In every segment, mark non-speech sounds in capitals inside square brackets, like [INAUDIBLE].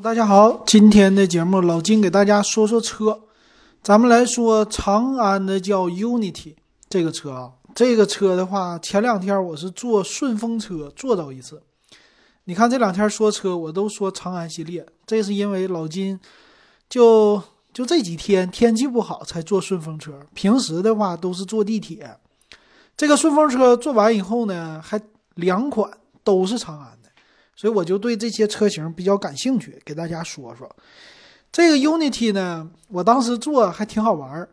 大家好，今天的节目老金给大家说说车，咱们来说长安的叫 Unity 这个车啊，这个车的话，前两天我是坐顺风车坐到一次。你看这两天说车，我都说长安系列，这是因为老金就就这几天天气不好才坐顺风车，平时的话都是坐地铁。这个顺风车坐完以后呢，还两款都是长安。所以我就对这些车型比较感兴趣，给大家说说。这个 Unity 呢，我当时坐还挺好玩儿。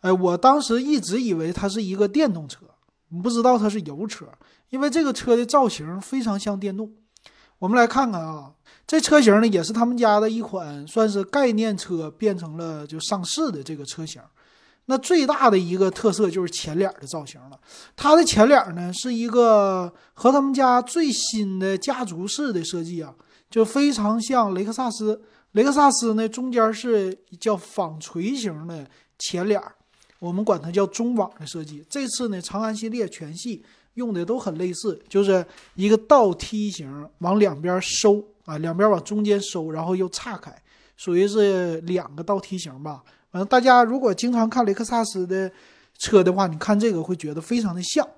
哎，我当时一直以为它是一个电动车，不知道它是油车，因为这个车的造型非常像电动。我们来看看啊，这车型呢也是他们家的一款算是概念车，变成了就上市的这个车型。那最大的一个特色就是前脸的造型了。它的前脸呢是一个和他们家最新的家族式的设计啊，就非常像雷克萨斯。雷克萨斯呢中间是叫纺锤形的前脸，我们管它叫中网的设计。这次呢长安系列全系用的都很类似，就是一个倒梯形往两边收啊，两边往中间收，然后又岔开，属于是两个倒梯形吧。反正大家如果经常看雷克萨斯的车的话，你看这个会觉得非常的像。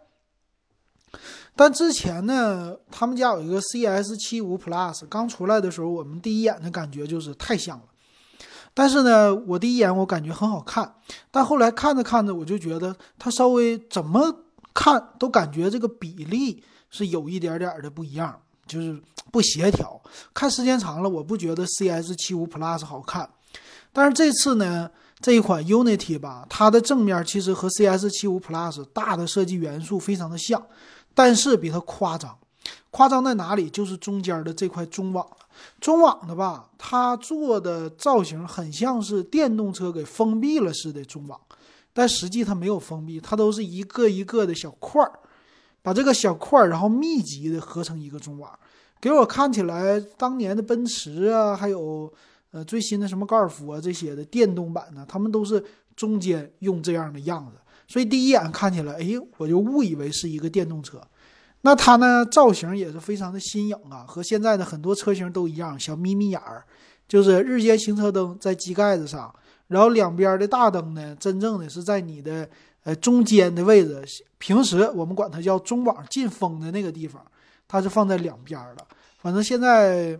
但之前呢，他们家有一个 CS 七五 Plus 刚出来的时候，我们第一眼的感觉就是太像了。但是呢，我第一眼我感觉很好看，但后来看着看着，我就觉得它稍微怎么看都感觉这个比例是有一点点的不一样，就是不协调。看时间长了，我不觉得 CS 七五 Plus 好看。但是这次呢？这一款 Unity 吧，它的正面其实和 CS75 Plus 大的设计元素非常的像，但是比它夸张。夸张在哪里？就是中间的这块中网了。中网的吧，它做的造型很像是电动车给封闭了似的中网，但实际它没有封闭，它都是一个一个的小块儿，把这个小块儿然后密集的合成一个中网，给我看起来当年的奔驰啊，还有。呃，最新的什么高尔夫啊这些的电动版呢，他们都是中间用这样的样子，所以第一眼看起来，哎，我就误以为是一个电动车。那它呢，造型也是非常的新颖啊，和现在的很多车型都一样，小眯眯眼儿，就是日间行车灯在机盖子上，然后两边的大灯呢，真正的是在你的呃中间的位置，平时我们管它叫中网进风的那个地方，它是放在两边的。反正现在。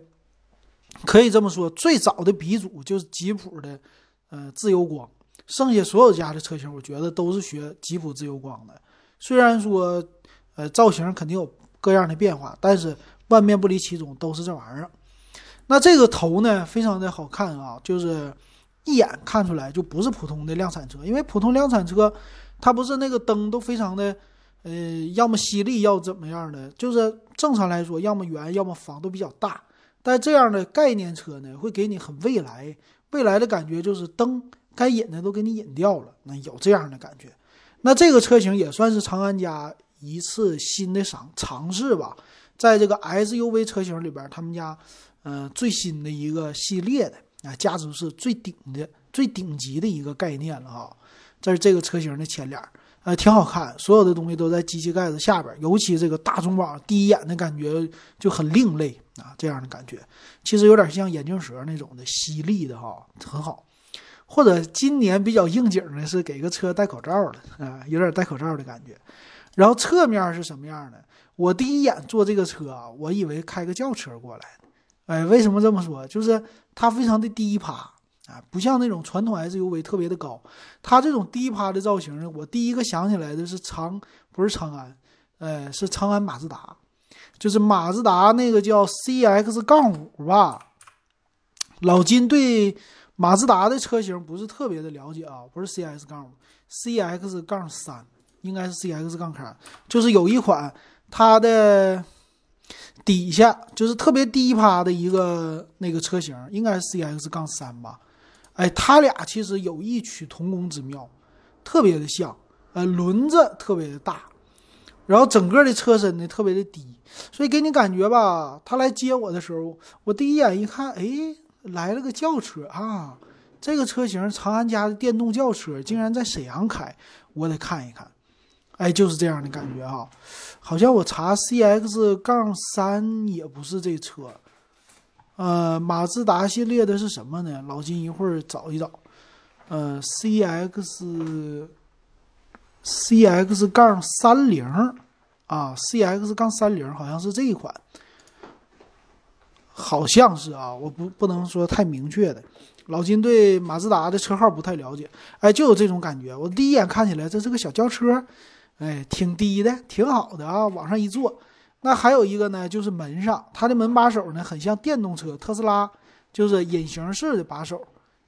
可以这么说，最早的鼻祖就是吉普的，呃，自由光。剩下所有家的车型，我觉得都是学吉普自由光的。虽然说，呃，造型肯定有各样的变化，但是万变不离其宗，都是这玩意儿。那这个头呢，非常的好看啊，就是一眼看出来就不是普通的量产车，因为普通量产车，它不是那个灯都非常的，呃，要么犀利，要怎么样的，就是正常来说，要么圆，要么方，都比较大。但这样的概念车呢，会给你很未来未来的感觉，就是灯该隐的都给你隐掉了，那有这样的感觉。那这个车型也算是长安家一次新的尝尝试吧，在这个 SUV 车型里边，他们家嗯最新的一个系列的啊，家族是最顶的、最顶级的一个概念了啊。这是这个车型的前脸。呃，挺好看，所有的东西都在机器盖子下边，尤其这个大中网，第一眼的感觉就很另类啊，这样的感觉，其实有点像眼镜蛇那种的犀利的哈，很好。或者今年比较应景的是给个车戴口罩了啊，有点戴口罩的感觉。然后侧面是什么样的？我第一眼坐这个车啊，我以为开个轿车过来的。哎，为什么这么说？就是它非常的低趴。啊，不像那种传统 SUV 特别的高，它这种低趴的造型呢，我第一个想起来的是长，不是长安，呃，是长安马自达，就是马自达那个叫 CX 杠五吧。老金对马自达的车型不是特别的了解啊，不是 CX 杠五，CX 杠三，应该是 CX 杠三，就是有一款它的底下就是特别低趴的一个那个车型，应该是 CX 杠三吧。哎，它俩其实有异曲同工之妙，特别的像。呃，轮子特别的大，然后整个的车身呢特别的低，所以给你感觉吧，他来接我的时候，我第一眼一看，哎，来了个轿车啊！这个车型长安家的电动轿车竟然在沈阳开，我得看一看。哎，就是这样的感觉哈，好像我查 CX 杠三也不是这车。呃，马自达系列的是什么呢？老金一会儿找一找。呃，CX CX 杠三零啊，CX 杠三零好像是这一款，好像是啊，我不不能说太明确的。老金对马自达的车号不太了解，哎，就有这种感觉。我第一眼看起来这是个小轿车，哎，挺低的，挺好的啊，往上一坐。那还有一个呢，就是门上它的门把手呢，很像电动车特斯拉，就是隐形式的把手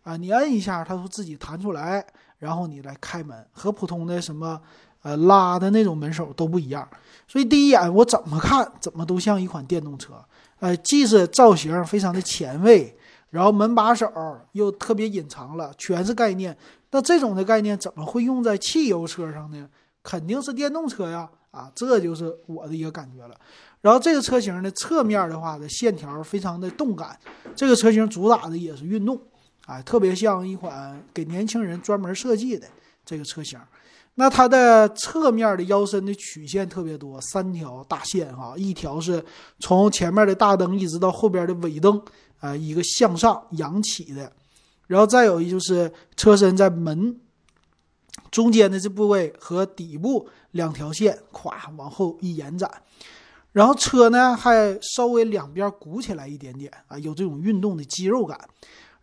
啊，你摁一下，它会自己弹出来，然后你来开门，和普通的什么呃拉的那种门手都不一样。所以第一眼我怎么看，怎么都像一款电动车，呃，既是造型非常的前卫。然后门把手又特别隐藏了，全是概念。那这种的概念怎么会用在汽油车上呢？肯定是电动车呀！啊，这就是我的一个感觉了。然后这个车型的侧面的话的线条非常的动感，这个车型主打的也是运动，啊，特别像一款给年轻人专门设计的这个车型。那它的侧面的腰身的曲线特别多，三条大线哈，一条是从前面的大灯一直到后边的尾灯。啊，一个向上扬起的，然后再有一就是车身在门中间的这部位和底部两条线，咵往后一延展，然后车呢还稍微两边鼓起来一点点啊，有这种运动的肌肉感。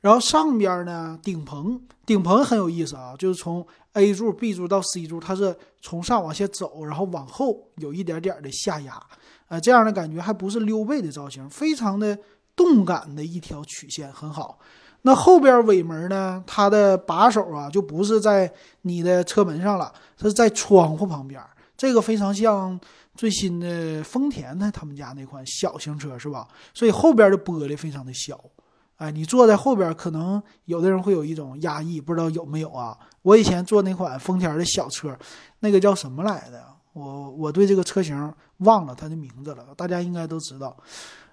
然后上边呢顶棚，顶棚很有意思啊，就是从 A 柱、B 柱到 C 柱，它是从上往下走，然后往后有一点点的下压，啊，这样的感觉还不是溜背的造型，非常的。动感的一条曲线很好，那后边尾门呢？它的把手啊，就不是在你的车门上了，它是在窗户旁边。这个非常像最新的丰田的他们家那款小型车，是吧？所以后边的玻璃非常的小。哎，你坐在后边，可能有的人会有一种压抑，不知道有没有啊？我以前坐那款丰田的小车，那个叫什么来的？我我对这个车型忘了它的名字了，大家应该都知道。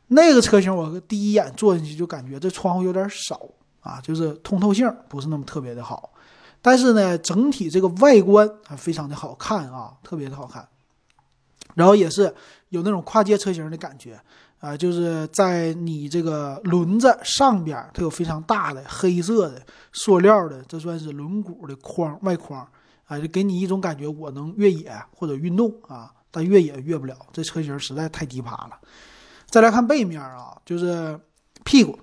那个车型，我第一眼坐进去就感觉这窗户有点少啊，就是通透性不是那么特别的好。但是呢，整体这个外观还非常的好看啊，特别的好看。然后也是有那种跨界车型的感觉啊，就是在你这个轮子上边，它有非常大的黑色的塑料的，这算是轮毂的框外框啊，就给你一种感觉，我能越野或者运动啊，但越野越不了，这车型实在太低趴了。再来看背面啊，就是屁股，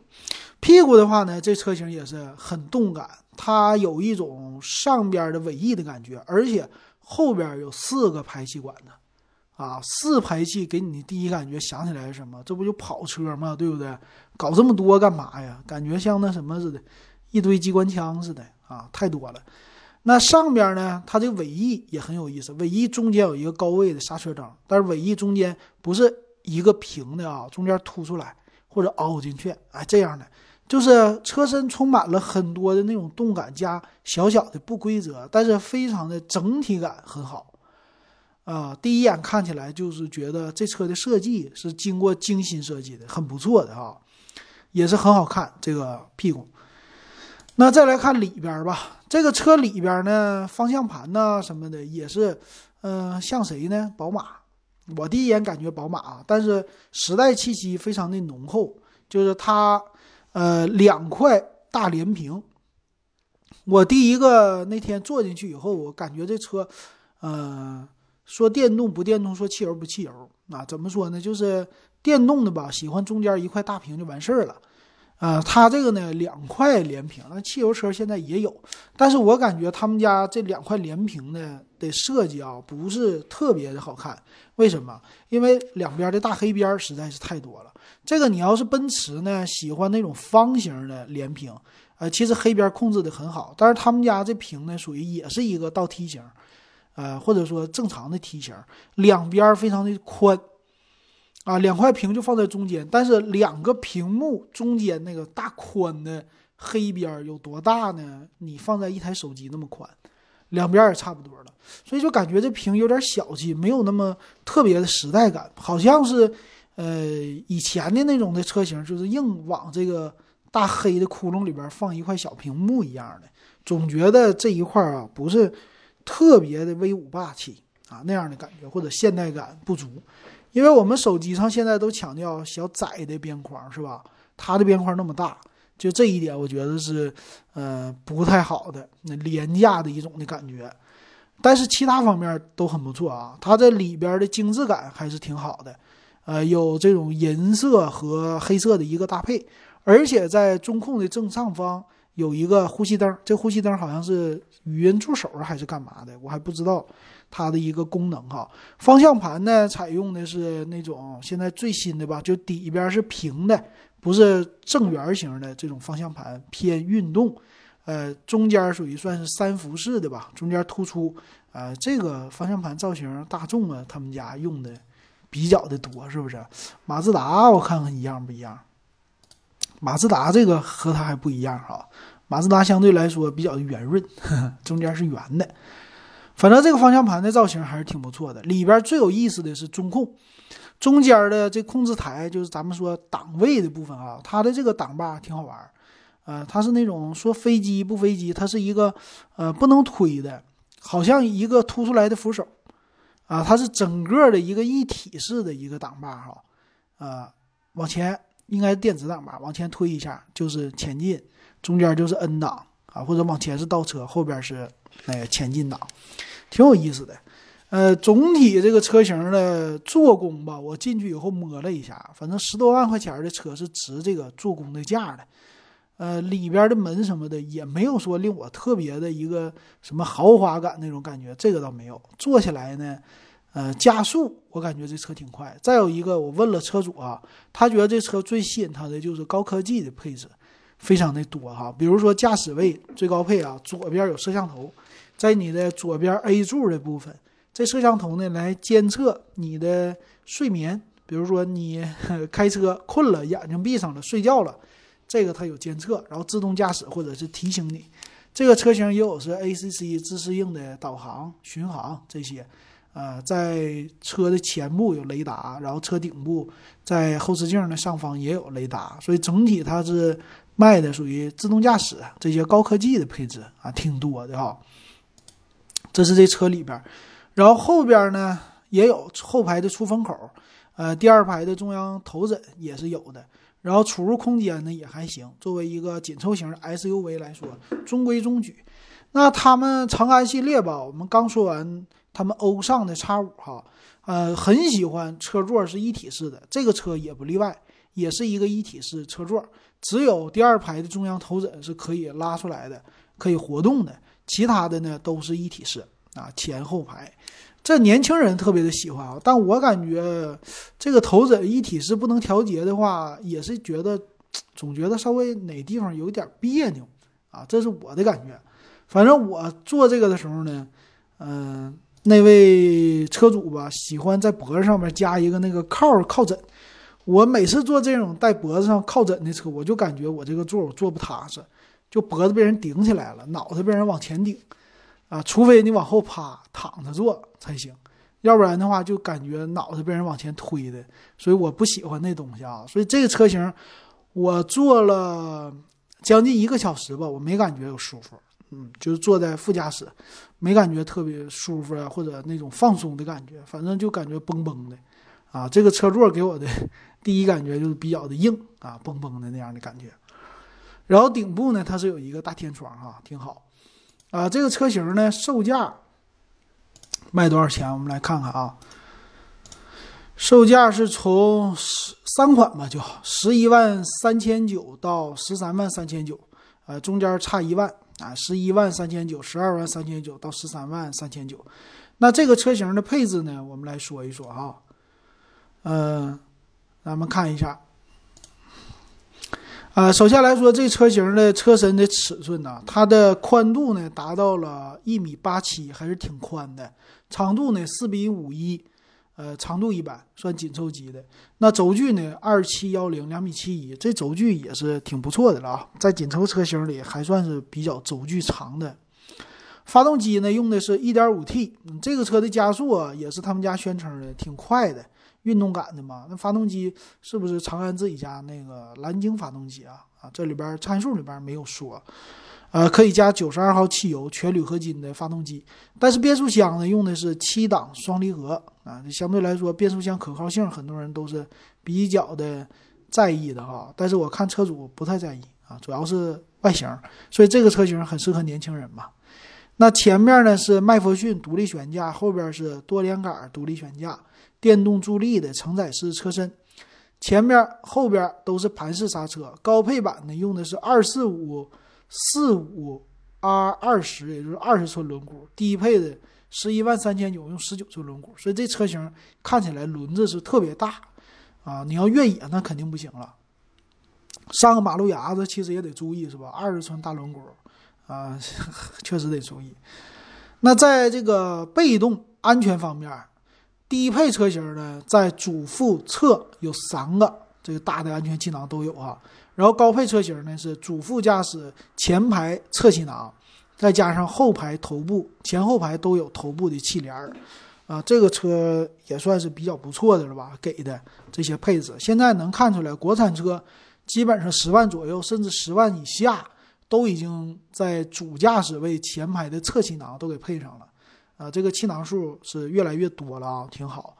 屁股的话呢，这车型也是很动感，它有一种上边的尾翼的感觉，而且后边有四个排气管子，啊，四排气给你的第一感觉想起来是什么？这不就跑车吗？对不对？搞这么多干嘛呀？感觉像那什么似的，一堆机关枪似的啊，太多了。那上边呢，它这个尾翼也很有意思，尾翼中间有一个高位的刹车灯，但是尾翼中间不是。一个平的啊，中间凸出来或者凹进去，哎，这样的就是车身充满了很多的那种动感加小小的不规则，但是非常的整体感很好啊。第一眼看起来就是觉得这车的设计是经过精心设计的，很不错的哈，也是很好看这个屁股。那再来看里边吧，这个车里边呢，方向盘呐什么的也是，嗯，像谁呢？宝马。我第一眼感觉宝马，但是时代气息非常的浓厚，就是它，呃，两块大连屏。我第一个那天坐进去以后，我感觉这车，呃，说电动不电动，说汽油不汽油，啊，怎么说呢？就是电动的吧，喜欢中间一块大屏就完事儿了。啊，它这个呢，两块连屏，那汽油车现在也有，但是我感觉他们家这两块连屏呢的设计啊，不是特别的好看。为什么？因为两边的大黑边实在是太多了。这个你要是奔驰呢，喜欢那种方形的连屏，呃，其实黑边控制的很好，但是他们家这屏呢，属于也是一个倒梯形，呃，或者说正常的梯形，两边非常的宽。啊，两块屏就放在中间，但是两个屏幕中间那个大宽的黑边有多大呢？你放在一台手机那么宽，两边也差不多了，所以就感觉这屏有点小气，没有那么特别的时代感，好像是呃以前的那种的车型，就是硬往这个大黑的窟窿里边放一块小屏幕一样的，总觉得这一块啊不是特别的威武霸气啊那样的感觉，或者现代感不足。因为我们手机上现在都强调小窄的边框，是吧？它的边框那么大，就这一点我觉得是呃不太好的，那廉价的一种的感觉。但是其他方面都很不错啊，它这里边的精致感还是挺好的，呃，有这种银色和黑色的一个搭配，而且在中控的正上方有一个呼吸灯，这呼吸灯好像是语音助手还是干嘛的，我还不知道它的一个功能哈。方向盘呢，采用的是那种现在最新的吧，就底边是平的，不是正圆形的这种方向盘，偏运动。呃，中间属于算是三辐式的吧，中间突出。呃，这个方向盘造型，大众啊，他们家用的比较的多，是不是？马自达，我看看一样不一样。马自达这个和它还不一样哈，马自达相对来说比较圆润，[LAUGHS] 中间是圆的。反正这个方向盘的造型还是挺不错的。里边最有意思的是中控，中间的这控制台就是咱们说档位的部分啊，它的这个档把挺好玩。呃，它是那种说飞机不飞机，它是一个呃不能推的，好像一个凸出来的扶手，啊，它是整个的一个一体式的一个档把哈，啊，往前应该是电子档吧，往前推一下就是前进，中间就是 N 档啊，或者往前是倒车，后边是那个前进档，挺有意思的。呃，总体这个车型的做工吧，我进去以后摸了一下，反正十多万块钱的车是值这个做工的价的。呃，里边的门什么的也没有说令我特别的一个什么豪华感那种感觉，这个倒没有。坐起来呢，呃，加速我感觉这车挺快。再有一个，我问了车主啊，他觉得这车最吸引他的就是高科技的配置，非常的多哈。比如说驾驶位最高配啊，左边有摄像头，在你的左边 A 柱的部分，这摄像头呢来监测你的睡眠，比如说你 [LAUGHS] 开车困了，眼睛闭上了，睡觉了。这个它有监测，然后自动驾驶或者是提醒你。这个车型也有是 ACC 自适应的导航、巡航这些。呃，在车的前部有雷达，然后车顶部在后视镜的上方也有雷达，所以整体它是卖的属于自动驾驶这些高科技的配置啊，挺多的哈。这是这车里边，然后后边呢也有后排的出风口，呃，第二排的中央头枕也是有的。然后储物空间呢也还行，作为一个紧凑型 SUV 来说，中规中矩。那他们长安系列吧，我们刚说完他们欧尚的叉五哈，呃，很喜欢车座是一体式的，这个车也不例外，也是一个一体式车座，只有第二排的中央头枕是可以拉出来的，可以活动的，其他的呢都是一体式啊，前后排。这年轻人特别的喜欢啊，但我感觉这个头枕一体式不能调节的话，也是觉得总觉得稍微哪地方有点别扭啊，这是我的感觉。反正我做这个的时候呢，嗯，那位车主吧喜欢在脖子上面加一个那个靠靠枕，我每次坐这种带脖子上靠枕的车，我就感觉我这个座我坐不踏实，就脖子被人顶起来了，脑袋被人往前顶。啊，除非你往后趴躺着坐才行，要不然的话就感觉脑袋被人往前推的，所以我不喜欢那东西啊。所以这个车型我坐了将近一个小时吧，我没感觉有舒服，嗯，就是坐在副驾驶没感觉特别舒服啊，或者那种放松的感觉，反正就感觉绷绷的啊。这个车座给我的第一感觉就是比较的硬啊，绷绷的那样的感觉。然后顶部呢，它是有一个大天窗哈，挺好。啊，这个车型呢，售价卖多少钱？我们来看看啊。售价是从十三款吧，就十一万三千九到十三万三千九，呃，中间差一万啊，十一万三千九、十二万三千九到十三万三千九。那这个车型的配置呢，我们来说一说哈。嗯，咱们看一下。啊，首先来说，这车型的车身的尺寸呢，它的宽度呢达到了一米八七，还是挺宽的。长度呢四米五一，呃，长度一般，算紧凑级的。那轴距呢二七幺零，两米七一，这轴距也是挺不错的了啊，在紧凑车型里还算是比较轴距长的。发动机呢用的是一点五 T，这个车的加速啊也是他们家宣称的挺快的。运动感的嘛，那发动机是不是长安自己家那个蓝鲸发动机啊？啊，这里边参数里边没有说，呃，可以加九十二号汽油，全铝合金的发动机。但是变速箱呢，用的是七档双离合啊，相对来说变速箱可靠性，很多人都是比较的在意的哈，但是我看车主不太在意啊，主要是外形，所以这个车型很适合年轻人嘛。那前面呢是麦弗逊独立悬架，后边是多连杆独立悬架，电动助力的承载式车身，前面后边都是盘式刹车。高配版呢用的是二四五四五 R 二十，也就是二十寸轮毂，低配的十一万三千九用十九寸轮毂，所以这车型看起来轮子是特别大啊！你要越野那肯定不行了，上个马路牙子其实也得注意是吧？二十寸大轮毂。啊，[LAUGHS] 确实得注意。那在这个被动安全方面，低配车型呢，在主副侧有三个这个大的安全气囊都有啊。然后高配车型呢是主副驾驶前排侧气囊，再加上后排头部前后排都有头部的气帘儿啊。这个车也算是比较不错的了吧？给的这些配置，现在能看出来，国产车基本上十万左右，甚至十万以下。都已经在主驾驶位前排的侧气囊都给配上了，啊，这个气囊数是越来越多了啊，挺好。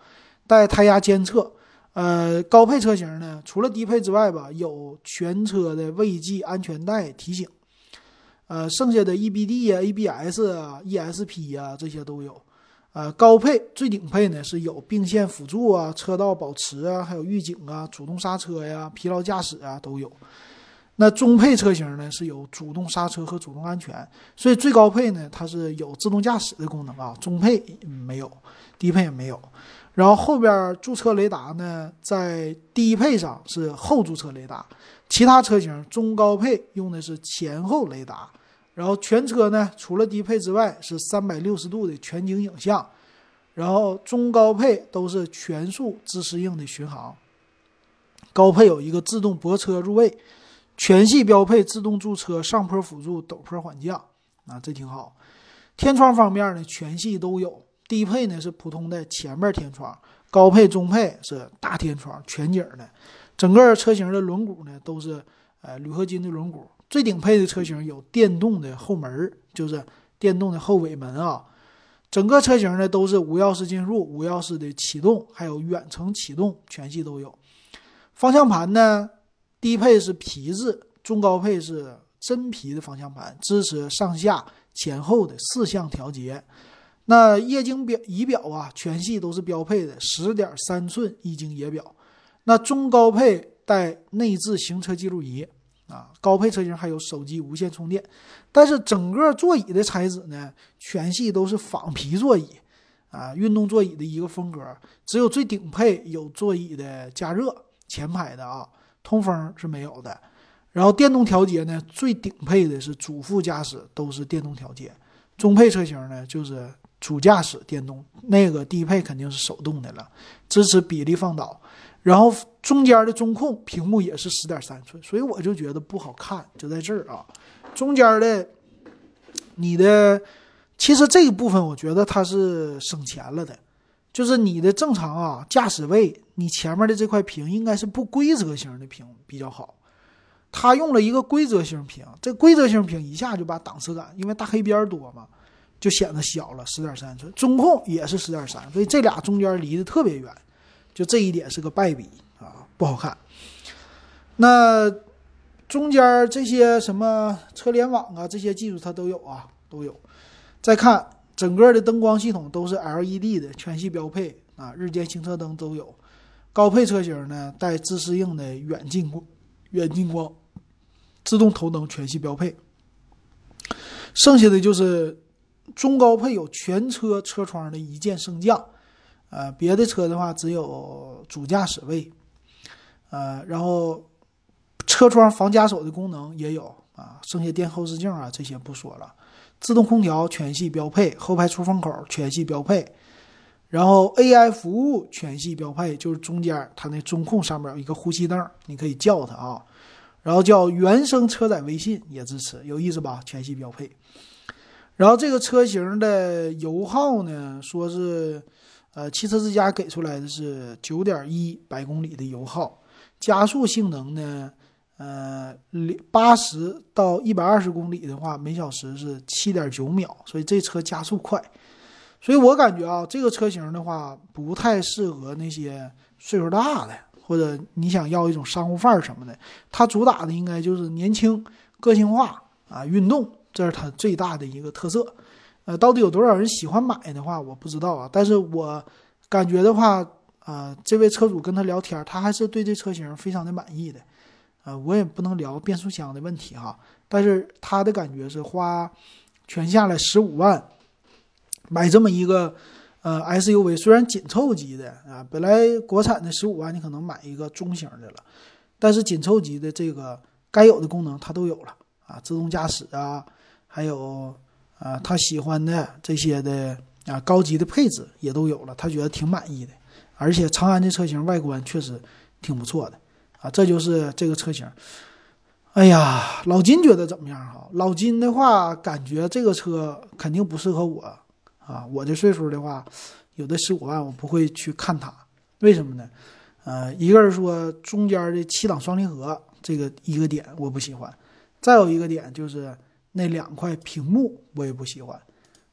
带胎压监测，呃，高配车型呢，除了低配之外吧，有全车的未系安全带提醒，呃，剩下的 EBD 啊、ABS 啊、ESP 啊这些都有。呃，高配最顶配呢是有并线辅助啊、车道保持啊、还有预警啊、主动刹车呀、疲劳驾驶啊都有。那中配车型呢是有主动刹车和主动安全，所以最高配呢它是有自动驾驶的功能啊，中配没有，低配也没有。然后后边驻车雷达呢在低配上是后驻车雷达，其他车型中高配用的是前后雷达。然后全车呢除了低配之外是三百六十度的全景影像，然后中高配都是全速自适应的巡航，高配有一个自动泊车入位。全系标配自动驻车、上坡辅助、陡坡缓降，啊，这挺好。天窗方面呢，全系都有。低配呢是普通的前面天窗，高配、中配是大天窗全景的。整个车型的轮毂呢都是呃铝合金的轮毂。最顶配的车型有电动的后门，就是电动的后尾门啊。整个车型呢都是无钥匙进入、无钥匙的启动，还有远程启动，全系都有。方向盘呢？低配是皮质，中高配是真皮的方向盘，支持上下前后的四项调节。那液晶表仪表啊，全系都是标配的十点三寸液晶仪表。那中高配带内置行车记录仪啊，高配车型还有手机无线充电。但是整个座椅的材质呢，全系都是仿皮座椅啊，运动座椅的一个风格。只有最顶配有座椅的加热，前排的啊。通风是没有的，然后电动调节呢，最顶配的是主副驾驶都是电动调节，中配车型呢就是主驾驶电动，那个低配肯定是手动的了，支持比例放倒，然后中间的中控屏幕也是十点三寸，所以我就觉得不好看，就在这儿啊，中间的你的其实这一部分我觉得它是省钱了的。就是你的正常啊，驾驶位你前面的这块屏应该是不规则型的屏比较好，他用了一个规则型屏，这规则型屏一下就把档次感，因为大黑边多嘛，就显得小了，十点三寸，中控也是十点三，所以这俩中间离得特别远，就这一点是个败笔啊，不好看。那中间这些什么车联网啊，这些技术它都有啊，都有。再看。整个的灯光系统都是 LED 的，全系标配啊，日间行车灯都有。高配车型呢带自适应的远近光，远近光，自动头灯全系标配。剩下的就是中高配有全车车窗的一键升降，呃，别的车的话只有主驾驶位，呃，然后车窗防夹手的功能也有啊，剩下电后视镜啊这些不说了。自动空调全系标配，后排出风口全系标配，然后 AI 服务全系标配，就是中间它那中控上面有一个呼吸灯，你可以叫它啊，然后叫原生车载微信也支持，有意思吧？全系标配。然后这个车型的油耗呢，说是呃汽车之家给出来的是九点一百公里的油耗，加速性能呢。呃，八十到一百二十公里的话，每小时是七点九秒，所以这车加速快。所以我感觉啊，这个车型的话不太适合那些岁数大的或者你想要一种商务范儿什么的，它主打的应该就是年轻、个性化啊，运动，这是它最大的一个特色。呃，到底有多少人喜欢买的话，我不知道啊。但是我感觉的话，啊，这位车主跟他聊天，他还是对这车型非常的满意的。呃，我也不能聊变速箱的问题哈，但是他的感觉是花全下来十五万买这么一个呃 SUV，虽然紧凑级的啊，本来国产的十五万你可能买一个中型的了，但是紧凑级的这个该有的功能它都有了啊，自动驾驶啊，还有。啊，他喜欢的这些的啊，高级的配置也都有了，他觉得挺满意的。而且长安这车型外观确实挺不错的啊，这就是这个车型。哎呀，老金觉得怎么样哈？老金的话，感觉这个车肯定不适合我啊。我这岁数的话，有的十五万我不会去看它，为什么呢？呃，一个是说中间的七档双离合这个一个点我不喜欢，再有一个点就是。那两块屏幕我也不喜欢，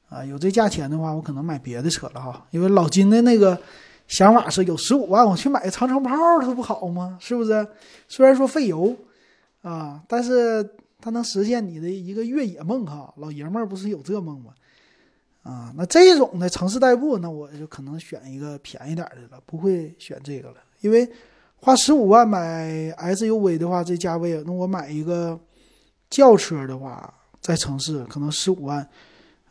啊，有这价钱的话，我可能买别的车了哈。因为老金的那个想法是有十五万，我去买个长城炮，它不好吗？是不是？虽然说费油啊，但是它能实现你的一个越野梦哈。老爷们儿不是有这梦吗？啊，那这种的城市代步，那我就可能选一个便宜点的了，不会选这个了。因为花十五万买 SUV 的话，这价位，那我买一个轿车的话。在城市可能十五万，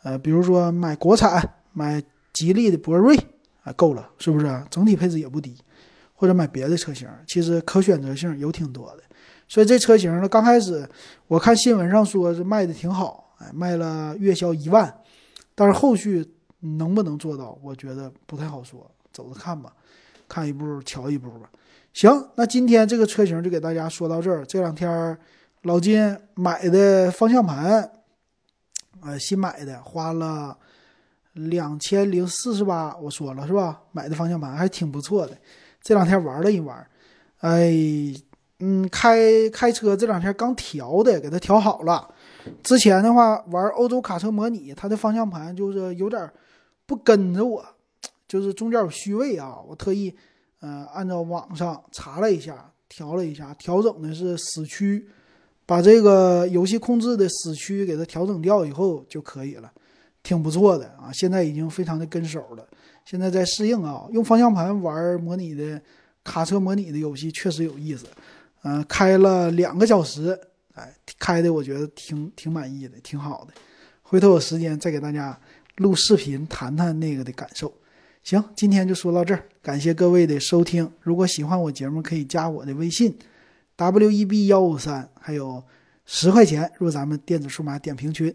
呃，比如说买国产，买吉利的博瑞啊，够了，是不是？整体配置也不低，或者买别的车型，其实可选择性有挺多的。所以这车型呢，刚开始我看新闻上说是卖的挺好，哎，卖了月销一万，但是后续能不能做到，我觉得不太好说，走着看吧，看一步瞧一步吧。行，那今天这个车型就给大家说到这儿，这两天。老金买的方向盘，呃，新买的，花了两千零四十八，我说了是吧？买的方向盘还挺不错的，这两天玩了一玩，哎，嗯，开开车这两天刚调的，给它调好了。之前的话玩欧洲卡车模拟，它的方向盘就是有点不跟着我，就是中间有虚位啊。我特意呃按照网上查了一下，调了一下，调整的是死区。把这个游戏控制的死区给它调整掉以后就可以了，挺不错的啊！现在已经非常的跟手了，现在在适应啊。用方向盘玩模拟的卡车模拟的游戏确实有意思，嗯，开了两个小时，哎，开的我觉得挺挺满意的，挺好的。回头有时间再给大家录视频谈谈那个的感受。行，今天就说到这儿，感谢各位的收听。如果喜欢我节目，可以加我的微信。W E B 幺五三，还有十块钱入咱们电子数码点评群。